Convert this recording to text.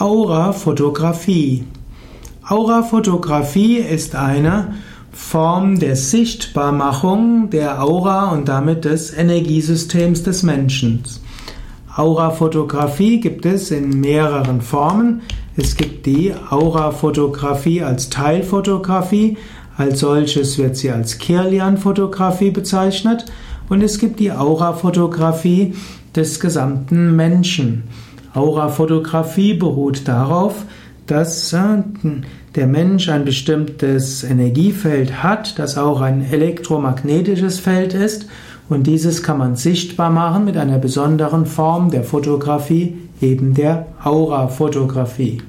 Aurafotografie. Aurafotografie ist eine Form der Sichtbarmachung der Aura und damit des Energiesystems des Menschen. Aurafotografie gibt es in mehreren Formen. Es gibt die Aurafotografie als Teilfotografie. Als solches wird sie als Kirlian-Fotografie bezeichnet. Und es gibt die Aurafotografie des gesamten Menschen. Aurafotografie beruht darauf, dass äh, der Mensch ein bestimmtes Energiefeld hat, das auch ein elektromagnetisches Feld ist, und dieses kann man sichtbar machen mit einer besonderen Form der Fotografie, eben der Aurafotografie.